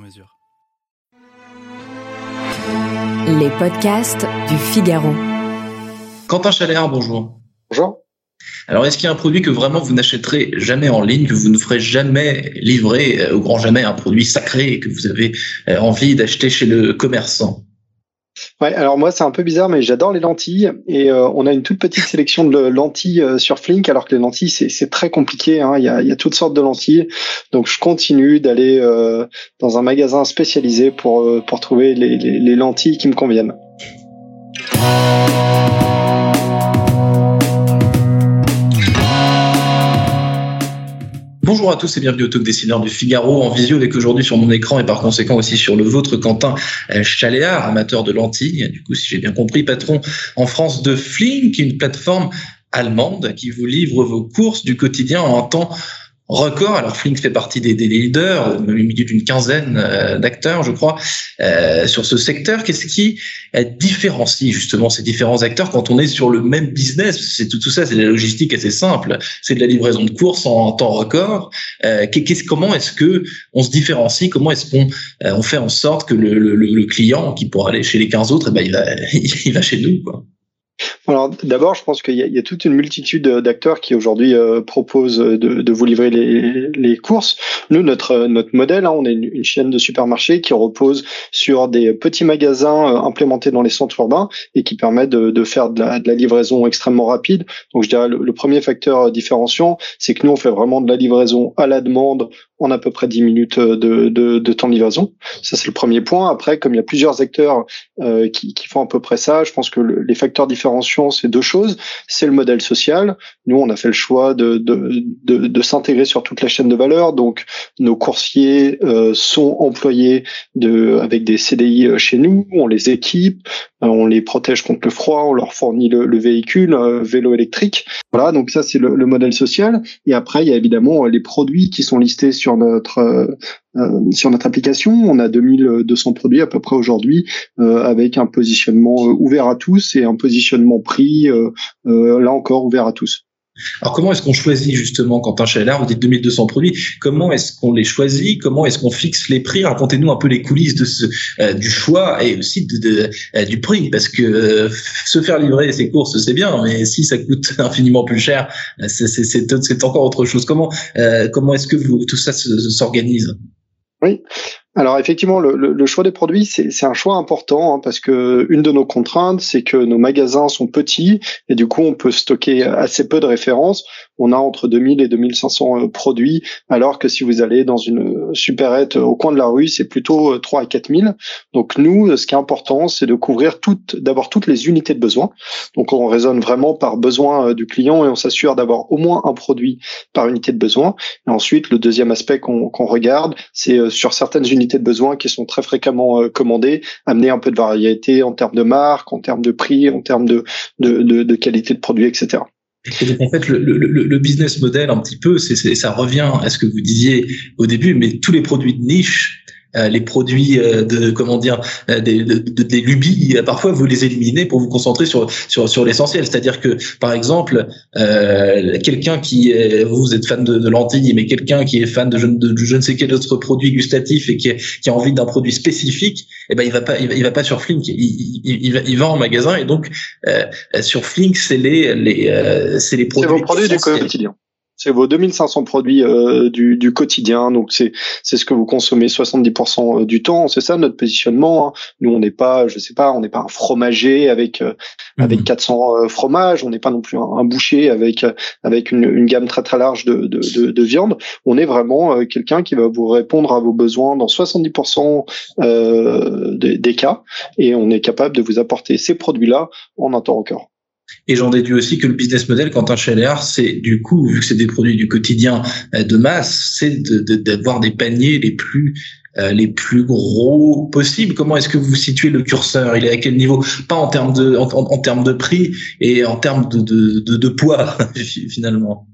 mesure. Les podcasts du Figaro. Quentin Chalère, bonjour. Bonjour. Alors, est-ce qu'il y a un produit que vraiment vous n'achèterez jamais en ligne, que vous ne ferez jamais livrer, euh, au grand jamais, un produit sacré et que vous avez euh, envie d'acheter chez le commerçant? Ouais, alors moi c'est un peu bizarre, mais j'adore les lentilles et euh, on a une toute petite sélection de lentilles euh, sur Flink, alors que les lentilles c'est très compliqué. Hein. Il, y a, il y a toutes sortes de lentilles, donc je continue d'aller euh, dans un magasin spécialisé pour pour trouver les, les, les lentilles qui me conviennent. Bonjour à tous et bienvenue au Talk Dessineur du Figaro en visio avec aujourd'hui sur mon écran et par conséquent aussi sur le vôtre Quentin Chaléard, amateur de lentilles, du coup si j'ai bien compris, patron en France de Flink, une plateforme allemande qui vous livre vos courses du quotidien en temps record. Alors Flink fait partie des, des leaders, au milieu d'une quinzaine euh, d'acteurs, je crois, euh, sur ce secteur. Qu'est-ce qui différencie justement ces différents acteurs quand on est sur le même business? C'est tout, tout ça, c'est de la logistique assez simple. C'est de la livraison de courses en, temps record. Euh, qu'est-ce, comment est-ce que on se différencie? Comment est-ce qu'on euh, on fait en sorte que le, le, le, client qui pourra aller chez les 15 autres, eh ben, il va il va chez nous quoi? Alors d'abord, je pense qu'il y, y, a toute une multitude d'acteurs qui aujourd'hui euh, proposent de, de, vous livrer les, les, courses. Nous, notre notre modèle, hein, on est une, chaîne de supermarchés qui repose sur des petits magasins euh, implémentés dans les centres urbains et qui permettent de, de faire de la, de la, livraison extrêmement rapide. Donc je dirais le premier facteur différenciant, c'est que nous on fait vraiment de la livraison à la demande en à peu près 10 minutes de, de, de temps de livraison. Ça, c'est le premier point. Après, comme il y a plusieurs acteurs euh, qui, qui, font à peu près ça, je pense que le, les facteurs différenciants, c'est deux choses. C'est le modèle social. Nous, on a fait le choix de, de, de, s'intégrer sur toute la chaîne de valeur. Donc, nos coursiers euh, sont employés de, avec des CDI euh, chez nous. On les équipe, euh, on les protège contre le froid, on leur fournit le, le véhicule, euh, vélo électrique. Voilà, donc ça, c'est le, le modèle social. Et après, il y a évidemment les produits qui sont listés sur notre euh, sur notre application. On a 2200 produits à peu près aujourd'hui, euh, avec un positionnement euh, ouvert à tous et un positionnement prix là encore ouvert à tous. Alors comment est-ce qu'on choisit justement Quentin Scheller, vous dites 2200 produits, comment est-ce qu'on les choisit? Comment est-ce qu'on fixe les prix? Racontez-nous un peu les coulisses de ce, euh, du choix et aussi de, de, euh, du prix, parce que euh, se faire livrer ses courses c'est bien, mais si ça coûte infiniment plus cher, c'est encore autre chose. Comment comment est-ce que vous, tout ça s'organise? Oui, alors effectivement, le, le, choix des produits, c'est un choix important hein, parce que une de nos contraintes, c'est que nos magasins sont petits et du coup, on peut stocker assez peu de références. On a entre 2000 et 2500 euh, produits, alors que si vous allez dans une supérette au coin de la rue, c'est plutôt 3 euh, à 4000. Donc nous, ce qui est important, c'est de couvrir toutes, d'abord toutes les unités de besoin. Donc on raisonne vraiment par besoin euh, du client et on s'assure d'avoir au moins un produit par unité de besoin. Et ensuite, le deuxième aspect qu'on regarde, c'est sur certaines unités de besoin qui sont très fréquemment euh, commandées, amener un peu de variété en termes de marque, en termes de prix, en termes de, de, qualité de produit, etc. Et donc en fait, le, le, business model un petit peu, c'est, ça revient à ce que vous disiez au début, mais tous les produits de niche les produits euh, de comment dire euh, des, de, des lubies parfois vous les éliminez pour vous concentrer sur sur sur l'essentiel. C'est-à-dire que par exemple euh, quelqu'un qui est, vous êtes fan de, de lentilles mais quelqu'un qui est fan de je, de, je ne sais quel autre produit gustatif et qui, qui a envie d'un produit spécifique eh ben il va pas il va, il va pas sur Flink. Il, il, il, va, il va en magasin et donc euh, sur Flink c'est les les c'est les produits, vos produits du quotidien c'est vos 2500 produits euh, du, du, quotidien. Donc c'est c'est ce que vous consommez 70% euh, du temps. C'est ça notre positionnement. Hein. Nous on n'est pas, je sais pas, on n'est pas un fromager avec euh, mmh. avec 400 fromages. On n'est pas non plus un, un, boucher avec avec une, une, gamme très très large de, de, de, de viande. On est vraiment quelqu'un qui va vous répondre à vos besoins dans 70% des, des cas et on est capable de vous apporter ces produits-là en un temps record. Et j'en déduis aussi que le business model, quand un Scheller, c'est du coup, vu que c'est des produits du quotidien euh, de masse, c'est d'avoir de, des paniers les plus les plus gros possibles. Comment est-ce que vous situez le curseur? Il est à quel niveau? Pas en termes de en, termes de prix et en termes de, de, de poids finalement.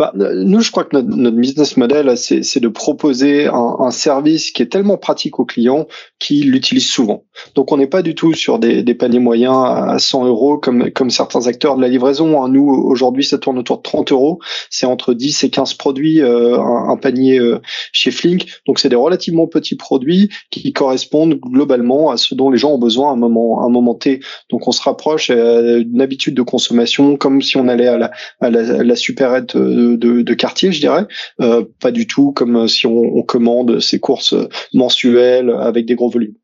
Bah, nous, je crois que notre, notre business model, c'est de proposer un, un, service qui est tellement pratique aux clients qu'ils l'utilisent souvent. Donc, on n'est pas du tout sur des, des, paniers moyens à 100 euros comme, comme certains acteurs de la livraison. Hein. Nous, aujourd'hui, ça tourne autour de 30 euros. C'est entre 10 et 15 produits, euh, un, un, panier euh, chez Flink. Donc, c'est des relativement petits produits qui correspondent globalement à ce dont les gens ont besoin à un moment, à un moment T. Donc, on se rapproche euh, d'une habitude de consommation comme si on allait à la, à la, à la supérette de, quartier, je dirais. Euh, pas du tout comme euh, si on, commande ces courses mensuelles avec des gros volumes.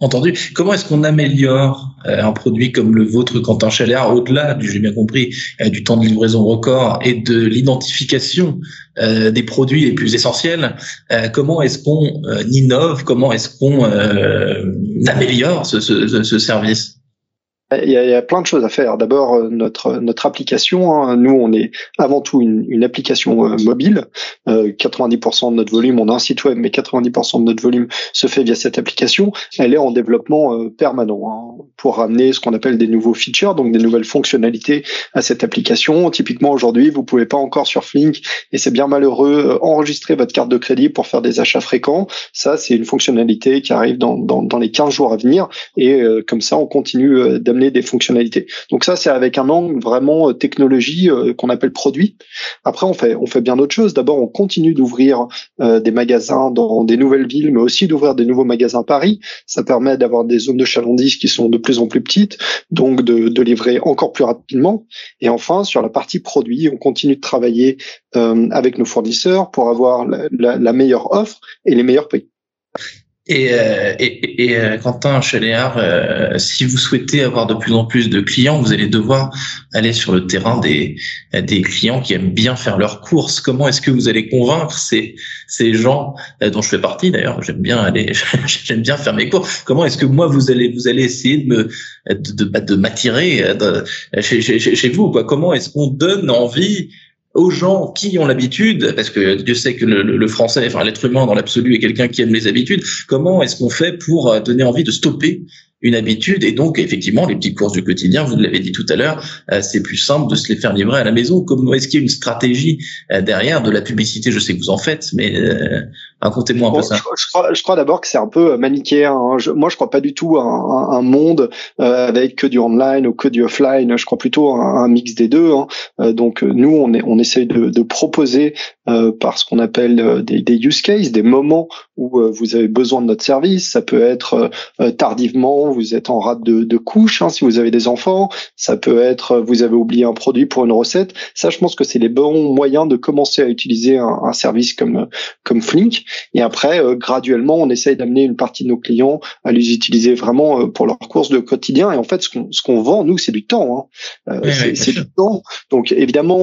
Entendu. Comment est-ce qu'on améliore euh, un produit comme le vôtre, Quentin Chaléard, au-delà j'ai bien compris, du temps de livraison record et de l'identification des produits les plus essentiels Comment est-ce qu'on innove Comment est-ce qu'on améliore ce service? Il y, a, il y, a, plein de choses à faire. D'abord, euh, notre notre application. Hein, nous, on est avant tout une, une application euh, mobile. Euh, 90% de notre volume, on a un site web, mais 90% de notre volume se fait via cette application. Elle est en développement euh, permanent hein, pour ramener ce qu'on appelle des nouveaux features, donc des nouvelles fonctionnalités à cette application. Typiquement, aujourd'hui, vous pouvez pas encore sur Flink, et c'est bien malheureux, enregistrer votre carte de crédit pour faire des achats fréquents. Ça, c'est une fonctionnalité qui arrive dans, dans, dans les 15 jours à venir, et comme ça, on continue d'amener des fonctionnalités. Donc ça, c'est avec un angle vraiment euh, technologie euh, qu'on appelle produit. Après, on fait on fait bien d'autres choses. D'abord, on continue d'ouvrir euh, des magasins dans des nouvelles villes, mais aussi d'ouvrir des nouveaux magasins à Paris. Ça permet d'avoir des zones de chalandise qui sont de plus en plus petites, donc de, de livrer encore plus rapidement. Et enfin, sur la partie produit, on continue de travailler avec nos fournisseurs pour avoir la, la meilleure offre et les meilleurs prix. Et, euh, et, et euh, Quentin Chaléard, euh, si vous souhaitez avoir de plus en plus de clients, vous allez devoir aller sur le terrain des, des clients qui aiment bien faire leurs courses. Comment est-ce que vous allez convaincre ces, ces gens dont je fais partie d'ailleurs J'aime bien aller, j'aime bien faire mes courses. Comment est-ce que moi vous allez vous allez essayer de me de, de, de m'attirer chez, chez, chez vous quoi? Comment est-ce qu'on donne envie aux gens qui ont l'habitude, parce que Dieu sait que le, le français, enfin l'être humain dans l'absolu est quelqu'un qui aime les habitudes, comment est-ce qu'on fait pour euh, donner envie de stopper une habitude? Et donc effectivement les petites courses du quotidien, vous l'avez dit tout à l'heure, euh, c'est plus simple de se les faire livrer à la maison. Comment est-ce qu'il y a une stratégie euh, derrière de la publicité? Je sais que vous en faites, mais euh, racontez-moi un peu ça. Je, crois, je crois d'abord que c'est un peu manichéen. Hein. Je, moi, je crois pas du tout à un, un monde avec que du online ou que du offline. Je crois plutôt à un, mix des deux. Hein. donc nous, on, est, on essaye de, de proposer par ce qu'on appelle des, des, use cases, des moments où vous avez besoin de notre service. Ça peut être tardivement vous êtes en rate de, de couche, hein, si vous avez des enfants, ça peut être vous avez oublié un produit pour une recette. Ça, je pense que c'est les bons moyens de commencer à utiliser un, un service comme comme Flink. Et après, euh, graduellement, on essaye d'amener une partie de nos clients à les utiliser vraiment euh, pour leurs courses de quotidien. Et en fait, ce qu'on ce qu'on vend, nous, c'est du temps. Hein. Euh, c'est du temps. Donc, évidemment,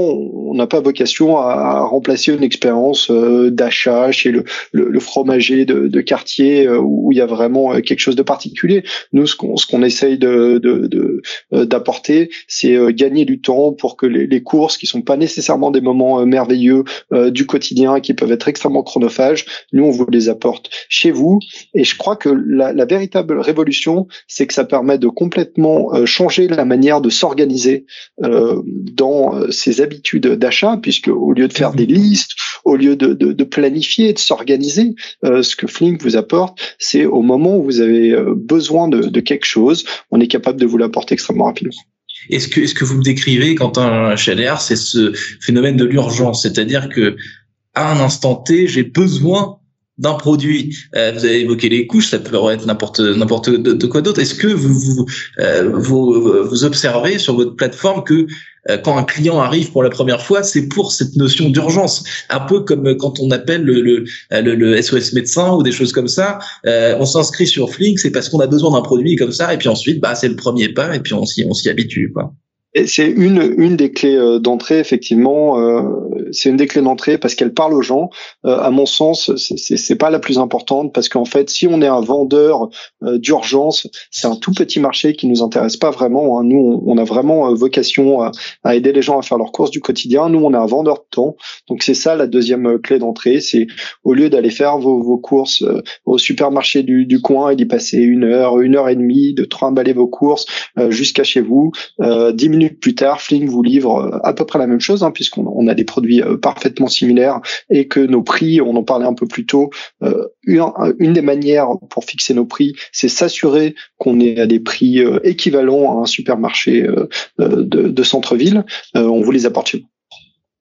on n'a pas vocation à, remplacer une expérience d'achat chez le, le, le fromager de, de quartier où il y a vraiment quelque chose de particulier. Nous, ce qu'on ce qu'on essaye de euh, d'apporter, c'est euh, gagner du temps pour que les, les, courses, qui sont pas nécessairement des moments euh, merveilleux du quotidien, qui peuvent être extrêmement chronophages, nous on vous les apporte chez vous. Et je crois que la, la véritable révolution, c'est que ça permet de complètement changer la manière de s'organiser dans ses habitudes d'achat, puisque au lieu de faire des listes, au lieu de, de, de planifier, de s'organiser, ce que Flink vous apporte, c'est au moment où vous avez besoin de de, quelque chose, on est capable de vous l'apporter extrêmement rapidement. Est-ce que, est-ce que vous me décrivez, Quentin Chaler, c'est ce phénomène de l'urgence, c'est-à-dire que à un instant T, j'ai besoin d'un produit. Euh, vous avez évoqué les couches, ça peut être n'importe n'importe de, quoi d'autre. Est-ce que vous vous, euh, vous vous observez sur votre plateforme que euh, quand un client arrive pour la première fois, c'est pour cette notion d'urgence, un peu comme quand on appelle le, le, le, SOS médecin ou des choses comme ça. Euh, on s'inscrit sur Flink, c'est parce qu'on a besoin d'un produit comme ça, et puis ensuite, bah c'est le premier pas, et puis on s'y on s'y habitue quoi. C'est une une des clés euh, d'entrée effectivement. Euh, c'est une des clés d'entrée parce qu'elle parle aux gens. Euh, à mon sens, c'est c'est pas la plus importante parce qu'en fait, si on est un vendeur d'urgence, c'est un tout petit marché qui nous intéresse pas vraiment. Hein. Nous, on, a vraiment vocation à, à, aider les gens à faire leurs courses du quotidien. Nous, on est un vendeur de temps. Donc c'est ça la deuxième clé d'entrée. C'est au lieu d'aller faire vos, vos courses au supermarché du, du coin et d'y passer une heure, une heure et demie, de trimballer vos courses jusqu'à chez vous, dix minutes plus tard, Fling vous livre euh, à peu près la même chose, hein, puisqu'on a des produits euh, parfaitement similaires et que nos prix, on en parlait un peu plus tôt, euh, une, des manières pour fixer nos prix, c'est s'assurer qu'on est à des prix équivalents à un supermarché de, centre-ville. on vous les apporte chez.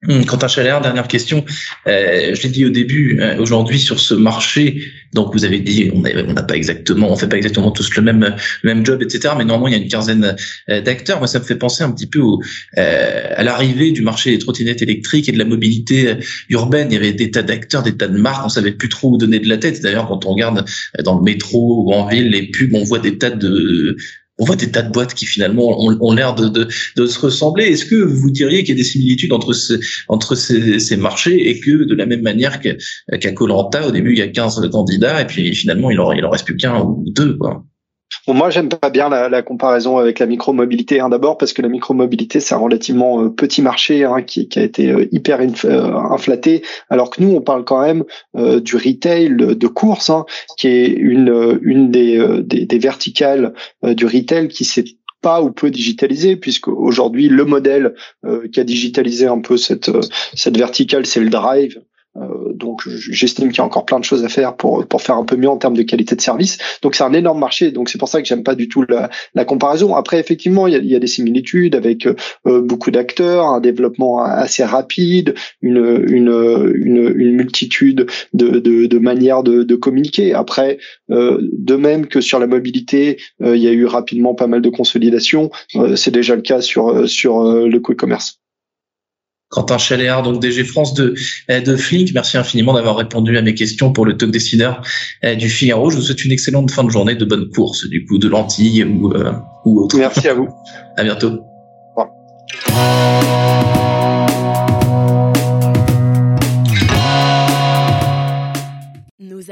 Hum, Quentin Chalère, dernière question. Euh, je l'ai dit au début, euh, aujourd'hui sur ce marché, donc vous avez dit on n'a pas exactement, on fait pas exactement tous le même même job, etc. Mais normalement il y a une quinzaine euh, d'acteurs. Moi ça me fait penser un petit peu au, à l'arrivée du marché des trottinettes électriques et de la mobilité urbaine. Il y avait des tas d'acteurs, des tas de marques, on savait plus trop où donner de la tête. D'ailleurs quand on regarde dans le métro ou en ville les pubs, on voit des tas de on voit des tas de boîtes qui finalement ont, l'air de, se ressembler. Est-ce que vous diriez qu'il y a des similitudes entre, ce, entre ces, ces, marchés et que de la même manière qu'à Colanta, au début il y a 15 candidats et puis finalement il en, il en reste plus qu'un ou deux quoi? Bon, moi, j'aime pas bien la, la, comparaison avec la micromobilité. Hein, D'abord parce que la micromobilité, c'est un relativement euh, petit marché hein, qui, qui, a été euh, hyper euh, inflaté, alors que nous, on parle quand même du retail de course, hein, qui est une, une des, des, des verticales du retail qui s'est pas ou peu digitalisé, puisque aujourd'hui le modèle qui a digitalisé un peu cette cette verticale, c'est le drive, euh, donc j'estime qu'il y a encore plein de choses à faire pour pour faire un peu mieux en termes de qualité de service. Donc c'est un énorme marché. Donc c'est pour ça que j'aime pas du tout la, la comparaison. Après effectivement il y a, y a des similitudes avec euh, beaucoup d'acteurs, un développement assez rapide, une une une, une multitude de, de, de manières de, de, communiquer. Après euh, de même que sur la mobilité il y a eu rapidement pas mal de consolidation. c'est déjà le cas sur sur le quick commerce. Quentin Chaléard, donc DG France de, euh, de Flink. Merci infiniment d'avoir répondu à mes questions pour le talk décideur euh, du Figaro. Je vous souhaite une excellente fin de journée, de bonnes courses, du coup, de lentilles ou, euh, ou autre. Merci à vous. À bientôt.